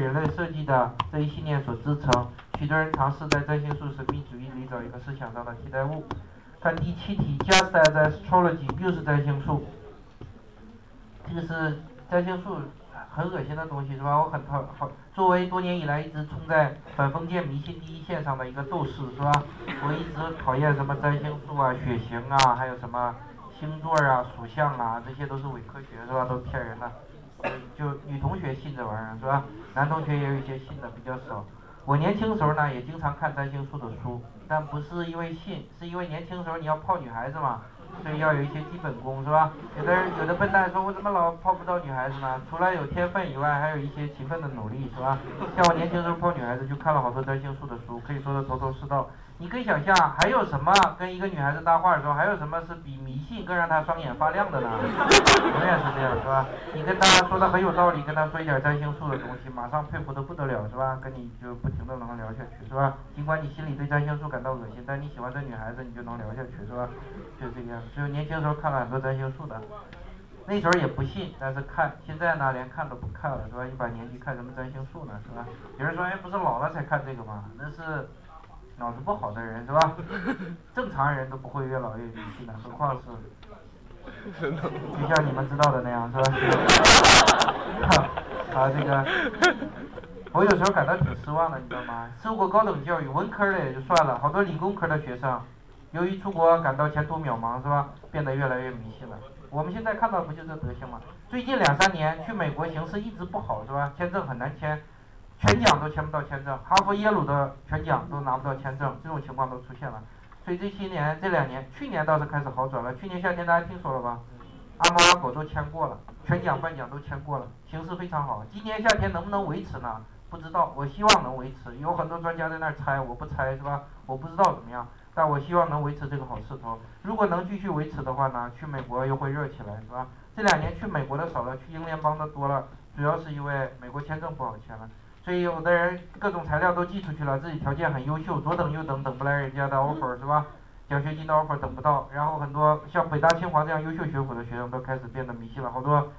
人类设计的这一信念所支撑。许多人尝试在占星术神秘主义里找一个思想上的替代物。看第七题，Just as astrology 又是占星术。这个是占星术很恶心的东西是吧？我很讨好，作为多年以来一直冲在反封建迷信第一线上的一个斗士是吧？我一直讨厌什么占星术啊、血型啊，还有什么星座啊、属相啊，这些都是伪科学是吧？都骗人的。就女同学信这玩意儿是吧？男同学也有一些信的比较少。我年轻时候呢也经常看占星术的书，但不是因为信，是因为年轻时候你要泡女孩子嘛。所以要有一些基本功是吧？有的人有的笨蛋说，我怎么老泡不到女孩子呢？除了有天分以外，还有一些勤奋的努力是吧？像我年轻时候泡女孩子，就看了好多占星术的书，可以说的头头是道。你可以想象，还有什么跟一个女孩子搭话的时候，还有什么是比迷信更让她双眼发亮的呢？永远是这样，是吧？你跟她说的很有道理，跟她说一点占星术的东西，马上佩服的不得了，是吧？跟你就不停的能聊下去，是吧？尽管你心里对占星术感到恶心，但你喜欢这女孩子，你就能聊下去，是吧？就这样。只有年轻时候看了很多占星术的，那时候也不信，但是看。现在呢，连看都不看了，是吧？一把年纪看什么占星术呢，是吧？有人说，哎，不是老了才看这个吗？那是。脑子不好的人是吧？正常人都不会越老越迷信的，何况是，就像你们知道的那样是吧？啊，这个，我有时候感到挺失望的，你知道吗？受过高等教育，文科的也就算了，好多理工科的学生，由于出国感到前途渺茫是吧？变得越来越迷信了。我们现在看到不就这德行吗？最近两三年去美国形势一直不好是吧？签证很难签。全奖都签不到签证，哈佛、耶鲁的全奖都拿不到签证，这种情况都出现了。所以这些年、这两年，去年倒是开始好转了。去年夏天大家听说了吧？阿猫阿狗都签过了，全奖半奖都签过了，形势非常好。今年夏天能不能维持呢？不知道，我希望能维持。有很多专家在那儿猜，我不猜是吧？我不知道怎么样，但我希望能维持这个好势头。如果能继续维持的话呢，去美国又会热起来是吧？这两年去美国的少了，去英联邦的多了，主要是因为美国签证不好签了。所以有的人各种材料都寄出去了，自己条件很优秀，左等右等等不来人家的 offer 是吧？奖学金的 offer 等不到，然后很多像北大清华这样优秀学府的学生都开始变得迷信了。好多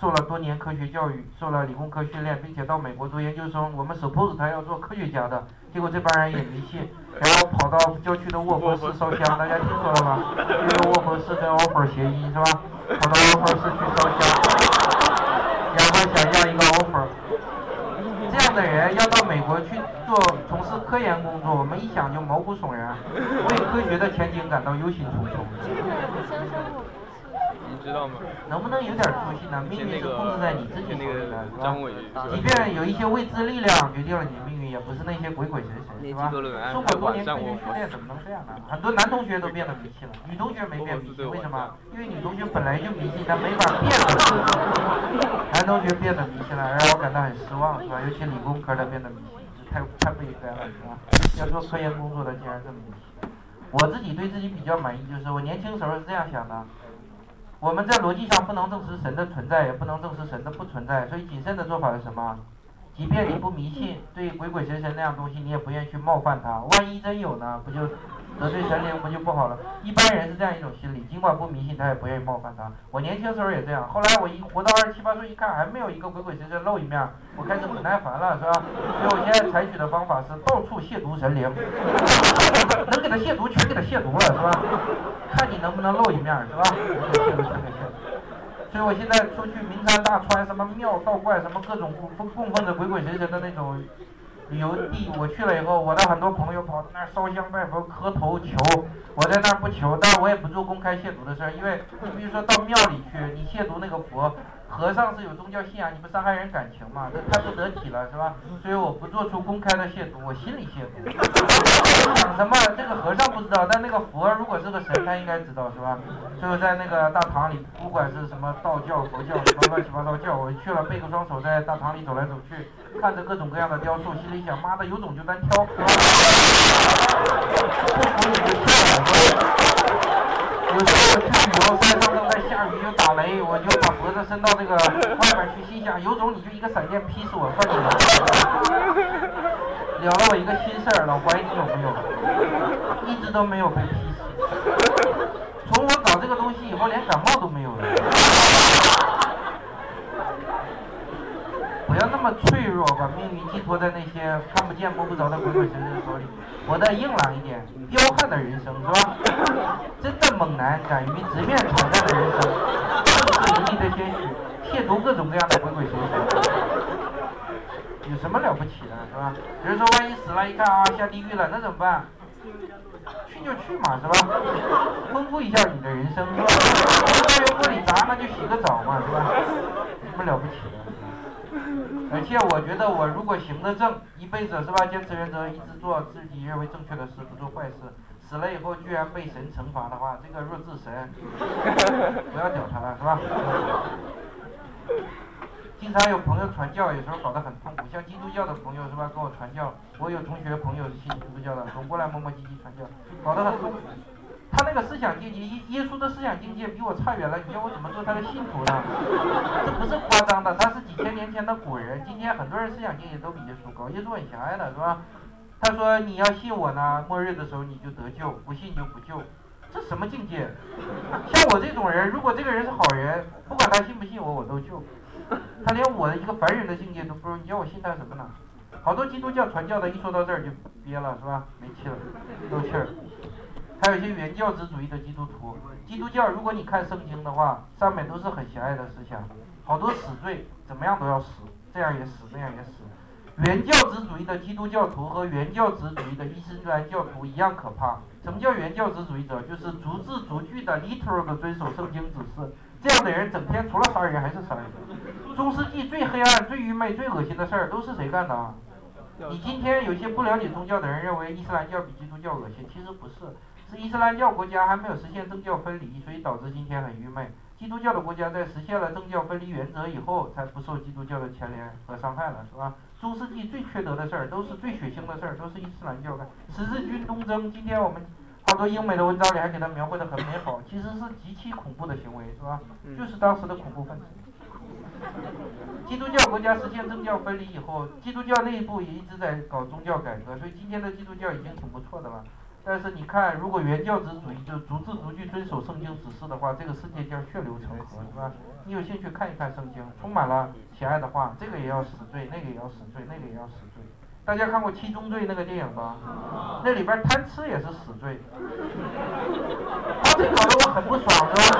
受了多年科学教育，受了理工科训练，并且到美国读研究生，我们 suppose 他要做科学家的，结果这帮人也迷信，然后跑到郊区的卧佛寺烧香，大家听说了吗？因为卧佛寺跟 offer 协议是吧？跑到卧佛寺去烧香，然后想要一个 offer。的人要到美国去做从事科研工作，我们一想就毛骨悚然，为科学的前景感到忧心忡忡。你知道吗？能不能有点出息呢？命运是控制在你自己手里的，是吧？即便有一些未知力量决定了你的命运，也不是那些鬼鬼神神，是吧？受过多年科学训练，怎么能这样呢？很多男同学都变得迷信了，女同学没变迷信，为什么？因为女同学本来就迷信，她没法变了。男同学变得迷信了，让我感到很失望，是吧？尤其理工科的变得迷信，太太不应该了，是吧？要做科研工作的竟然这么迷信。我自己对自己比较满意，就是我年轻时候是这样想的：我们在逻辑上不能证实神的存在，也不能证实神的不存在，所以谨慎的做法是什么？即便你不迷信，对鬼鬼神神那样东西，你也不愿意去冒犯他。万一真有呢？不就？得罪神灵不就不好了？一般人是这样一种心理，尽管不迷信，他也不愿意冒犯他。我年轻时候也这样，后来我一活到二十七八岁，一看还没有一个鬼鬼神神露一面，我开始不耐烦了，是吧？所以我现在采取的方法是到处亵渎神灵，能给他亵渎全给他亵渎了，是吧？看你能不能露一面，是吧？亵渎全给亵渎。所以我现在出去名山大川，什么庙道观，什么各种供供奉着鬼鬼神神的那种。旅游地，我去了以后，我的很多朋友跑到那儿烧香拜佛、磕头求，我在那儿不求，但我也不做公开亵渎的事儿，因为比如说到庙里去，你亵渎那个佛。和尚是有宗教信仰，你不伤害人感情嘛？这太不得体了，是吧？所以我不做出公开的亵渎，我心里亵渎。想 什么？这个和尚不知道，但那个佛如果是个神，他应该知道，是吧？所以在那个大堂里，不管是什么道教、佛教，什么乱七八糟教，我去了，背个双手在大堂里走来走去，看着各种各样的雕塑，心里想：妈的，有种就单挑，不服你就跳。有时候我去旅游，山上下雨又打雷，我就把脖子伸到那个外面去，心想有种你就一个闪电劈死我，算你了。了了我一个心事儿，老怀你有没有？一直都没有被劈死。从我搞这个东西以后，连感冒都没有了。不要那么脆弱，把命运寄托在那些看不见摸不着的鬼鬼神神手里，活得硬朗一点，彪悍的人生是吧？真的猛男，敢于直面挑战的人生，不是一地的鲜血，亵渎各种各样的鬼鬼神神，有什么了不起的，是吧？比如说，万一死了，一看啊，下地狱了，那怎么办？去就去嘛，是吧？丰富一下你的人生，是吧？到油锅里炸，那就洗个澡嘛，是吧？有什么了不起的？而且我觉得，我如果行得正，一辈子是吧，坚持原则，一直做自己认为正确的事，不做坏事，死了以后居然被神惩罚的话，这个弱智神，不要屌他了，是吧？经常有朋友传教，有时候搞得很痛苦。像基督教的朋友是吧，跟我传教，我有同学朋友信基督教的，总过来磨磨唧唧传教，搞得很痛苦。他那个思想境界，耶耶稣的思想境界比我差远了，你叫我怎么做他的信徒呢？这不是夸张的，他是几千年前的古人，今天很多人思想境界都比耶稣高。耶稣很狭隘的是吧？他说你要信我呢，末日的时候你就得救，不信就不救。这什么境界？像我这种人，如果这个人是好人，不管他信不信我，我都救。他连我的一个凡人的境界都不如，你叫我信他什么呢？好多基督教传教的，一说到这儿就憋了，是吧？没气了，漏气儿。还有一些原教旨主义的基督徒，基督教如果你看圣经的话，上面都是很狭隘的思想，好多死罪，怎么样都要死，这样也死，那样也死。原教旨主义的基督教徒和原教旨主义的伊斯兰教徒一样可怕。什么叫原教旨主义者？就是逐字逐句的 literal 的遵守圣经指示。这样的人整天除了杀人还是杀人。中世纪最黑暗、最愚昧、最恶心的事儿都是谁干的？你今天有些不了解宗教的人认为伊斯兰教比基督教恶心，其实不是，是伊斯兰教国家还没有实现政教分离，所以导致今天很愚昧。基督教的国家在实现了政教分离原则以后，才不受基督教的牵连和伤害了，是吧？中世纪最缺德的事儿，都是最血腥的事儿，都是伊斯兰教的。十字军东征，今天我们。好多英美的文章里还给它描绘的很美好，其实是极其恐怖的行为，是吧？就是当时的恐怖分子。基督教国家实现政教分离以后，基督教内部也一直在搞宗教改革，所以今天的基督教已经挺不错的了。但是你看，如果原教旨主义就逐字逐句遵守圣经指示的话，这个世界将血流成河，是吧？你有兴趣看一看圣经，充满了喜爱的话，这个也要死罪，那个也要死罪，那个也要死罪。大家看过《七宗罪》那个电影吧？那里边贪吃也是死罪。他这搞得我很不爽，是吧？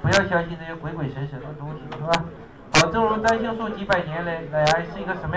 不要相信这些鬼鬼神神的东西，是吧？好，正如占星术几百年来来是一个什么样？